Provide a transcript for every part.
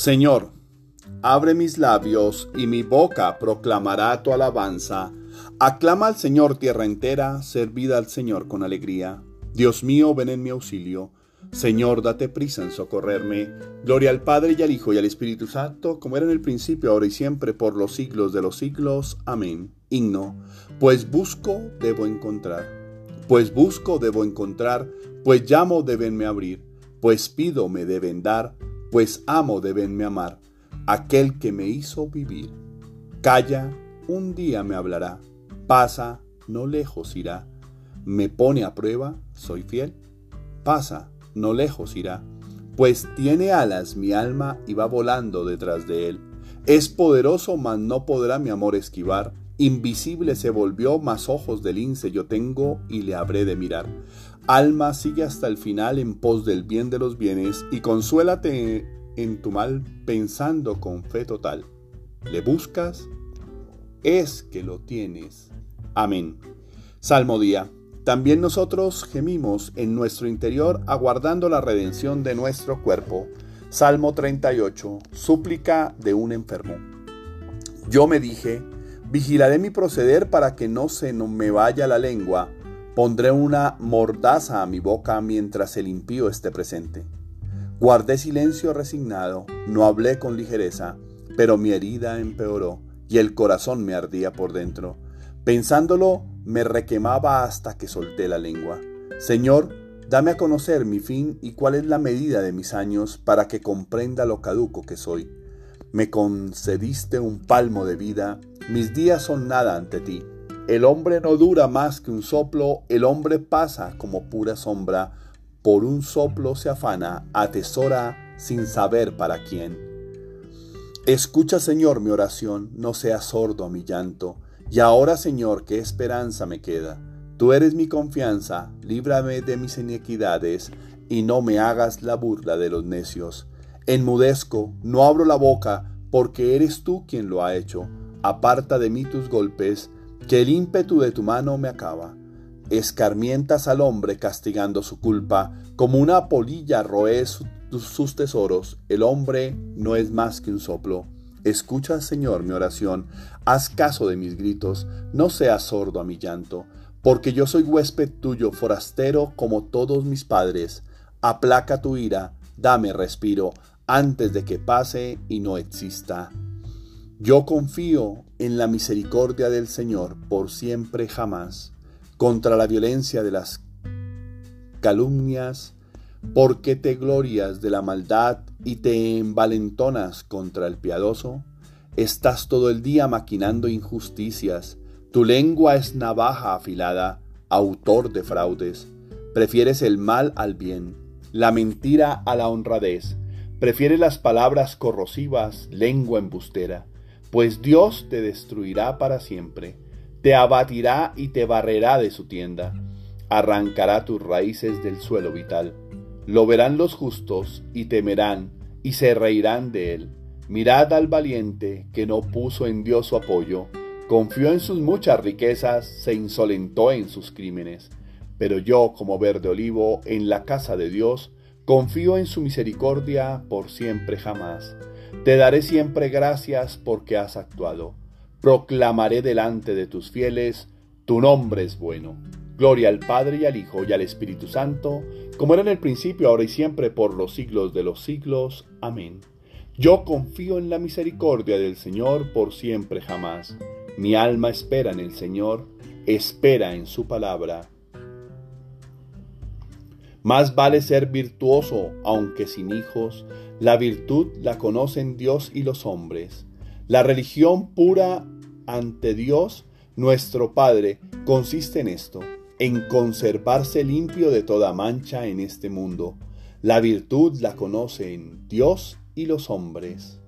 Señor, abre mis labios y mi boca proclamará tu alabanza. Aclama al Señor tierra entera, servida al Señor con alegría. Dios mío, ven en mi auxilio. Señor, date prisa en socorrerme. Gloria al Padre y al Hijo y al Espíritu Santo, como era en el principio, ahora y siempre, por los siglos de los siglos. Amén. Himno. Pues busco, debo encontrar. Pues busco, debo encontrar. Pues llamo, debenme abrir. Pues pido, me deben dar pues amo debenme amar, aquel que me hizo vivir. Calla, un día me hablará, pasa, no lejos irá. Me pone a prueba, soy fiel, pasa, no lejos irá. Pues tiene alas mi alma y va volando detrás de él. Es poderoso, mas no podrá mi amor esquivar. Invisible se volvió, mas ojos de lince yo tengo y le habré de mirar. Alma, sigue hasta el final en pos del bien de los bienes y consuélate en tu mal pensando con fe total. ¿Le buscas? Es que lo tienes. Amén. Salmo día. También nosotros gemimos en nuestro interior aguardando la redención de nuestro cuerpo. Salmo 38. Súplica de un enfermo. Yo me dije, Vigilaré mi proceder para que no se me vaya la lengua. Pondré una mordaza a mi boca mientras el impío esté presente. Guardé silencio resignado, no hablé con ligereza, pero mi herida empeoró y el corazón me ardía por dentro. Pensándolo, me requemaba hasta que solté la lengua. Señor, dame a conocer mi fin y cuál es la medida de mis años para que comprenda lo caduco que soy. Me concediste un palmo de vida mis días son nada ante ti. El hombre no dura más que un soplo, el hombre pasa como pura sombra. Por un soplo se afana, atesora sin saber para quién. Escucha, Señor, mi oración, no seas sordo a mi llanto. Y ahora, Señor, qué esperanza me queda. Tú eres mi confianza, líbrame de mis iniquidades, y no me hagas la burla de los necios. Enmudezco, no abro la boca, porque eres tú quien lo ha hecho Aparta de mí tus golpes, que el ímpetu de tu mano me acaba. Escarmientas al hombre castigando su culpa, como una polilla roe sus tesoros. El hombre no es más que un soplo. Escucha, Señor, mi oración, haz caso de mis gritos, no seas sordo a mi llanto, porque yo soy huésped tuyo, forastero como todos mis padres. Aplaca tu ira, dame respiro, antes de que pase y no exista. Yo confío en la misericordia del Señor por siempre jamás, contra la violencia de las calumnias, porque te glorias de la maldad y te envalentonas contra el piadoso. Estás todo el día maquinando injusticias, tu lengua es navaja afilada, autor de fraudes. Prefieres el mal al bien, la mentira a la honradez, prefieres las palabras corrosivas, lengua embustera pues Dios te destruirá para siempre, te abatirá y te barrerá de su tienda, arrancará tus raíces del suelo vital. Lo verán los justos y temerán y se reirán de él. Mirad al valiente que no puso en Dios su apoyo, confió en sus muchas riquezas, se insolentó en sus crímenes. Pero yo, como verde olivo, en la casa de Dios, confío en su misericordia por siempre jamás. Te daré siempre gracias porque has actuado. Proclamaré delante de tus fieles, tu nombre es bueno. Gloria al Padre y al Hijo y al Espíritu Santo, como era en el principio, ahora y siempre, por los siglos de los siglos. Amén. Yo confío en la misericordia del Señor por siempre jamás. Mi alma espera en el Señor, espera en su palabra. Más vale ser virtuoso, aunque sin hijos. La virtud la conocen Dios y los hombres. La religión pura ante Dios, nuestro Padre, consiste en esto, en conservarse limpio de toda mancha en este mundo. La virtud la conocen Dios y los hombres.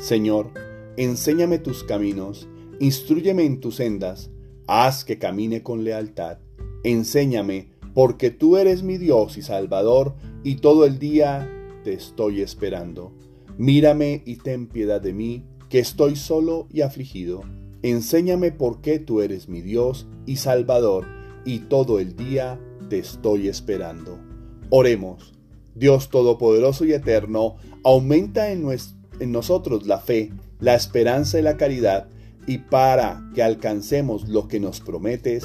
Señor, enséñame tus caminos, instruyeme en tus sendas, haz que camine con lealtad. Enséñame porque tú eres mi Dios y Salvador, y todo el día te estoy esperando. Mírame y ten piedad de mí, que estoy solo y afligido. Enséñame por qué tú eres mi Dios y Salvador, y todo el día te estoy esperando. Oremos. Dios Todopoderoso y Eterno, aumenta en, en nosotros la fe, la esperanza y la caridad, y para que alcancemos lo que nos prometes,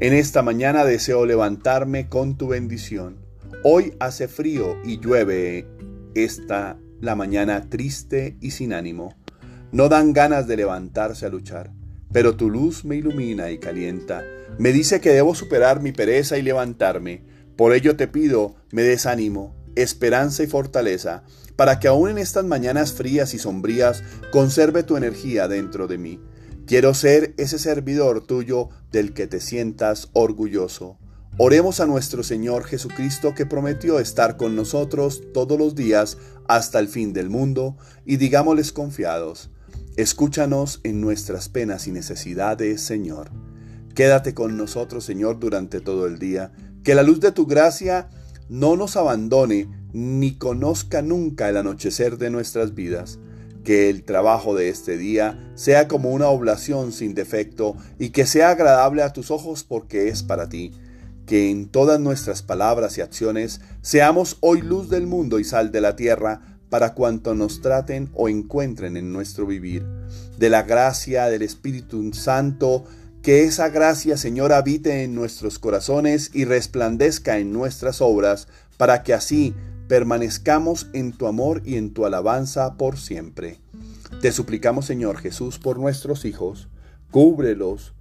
En esta mañana deseo levantarme con tu bendición. Hoy hace frío y llueve. Esta la mañana triste y sin ánimo. No dan ganas de levantarse a luchar, pero tu luz me ilumina y calienta. Me dice que debo superar mi pereza y levantarme. Por ello te pido, me desánimo, esperanza y fortaleza, para que aún en estas mañanas frías y sombrías conserve tu energía dentro de mí. Quiero ser ese servidor tuyo del que te sientas orgulloso. Oremos a nuestro Señor Jesucristo que prometió estar con nosotros todos los días hasta el fin del mundo y digámosles confiados, escúchanos en nuestras penas y necesidades, Señor. Quédate con nosotros, Señor, durante todo el día, que la luz de tu gracia no nos abandone ni conozca nunca el anochecer de nuestras vidas. Que el trabajo de este día sea como una oblación sin defecto y que sea agradable a tus ojos porque es para ti. Que en todas nuestras palabras y acciones seamos hoy luz del mundo y sal de la tierra para cuanto nos traten o encuentren en nuestro vivir. De la gracia del Espíritu Santo, que esa gracia, Señor, habite en nuestros corazones y resplandezca en nuestras obras, para que así permanezcamos en tu amor y en tu alabanza por siempre. Te suplicamos, Señor Jesús, por nuestros hijos, cúbrelos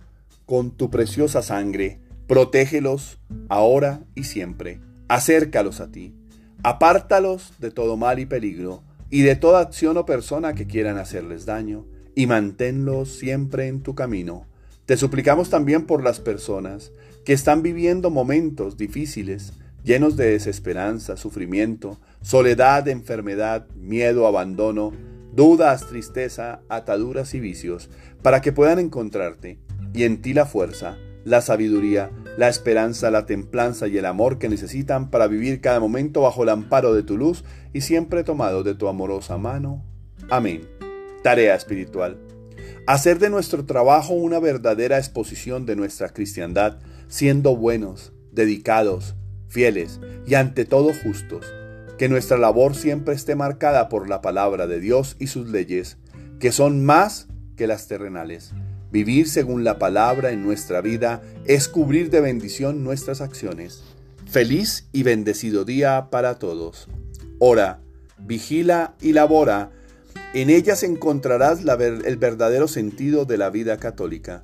con tu preciosa sangre, protégelos ahora y siempre, acércalos a ti, apártalos de todo mal y peligro, y de toda acción o persona que quieran hacerles daño, y manténlos siempre en tu camino. Te suplicamos también por las personas que están viviendo momentos difíciles, llenos de desesperanza, sufrimiento, soledad, enfermedad, miedo, abandono, dudas, tristeza, ataduras y vicios, para que puedan encontrarte y en ti la fuerza, la sabiduría, la esperanza, la templanza y el amor que necesitan para vivir cada momento bajo el amparo de tu luz y siempre tomado de tu amorosa mano. Amén. Tarea espiritual hacer de nuestro trabajo una verdadera exposición de nuestra cristiandad, siendo buenos, dedicados, fieles y ante todo justos. Que nuestra labor siempre esté marcada por la palabra de Dios y sus leyes, que son más que las terrenales. Vivir según la palabra en nuestra vida es cubrir de bendición nuestras acciones. Feliz y bendecido día para todos. Ora, vigila y labora en ellas encontrarás el verdadero sentido de la vida católica.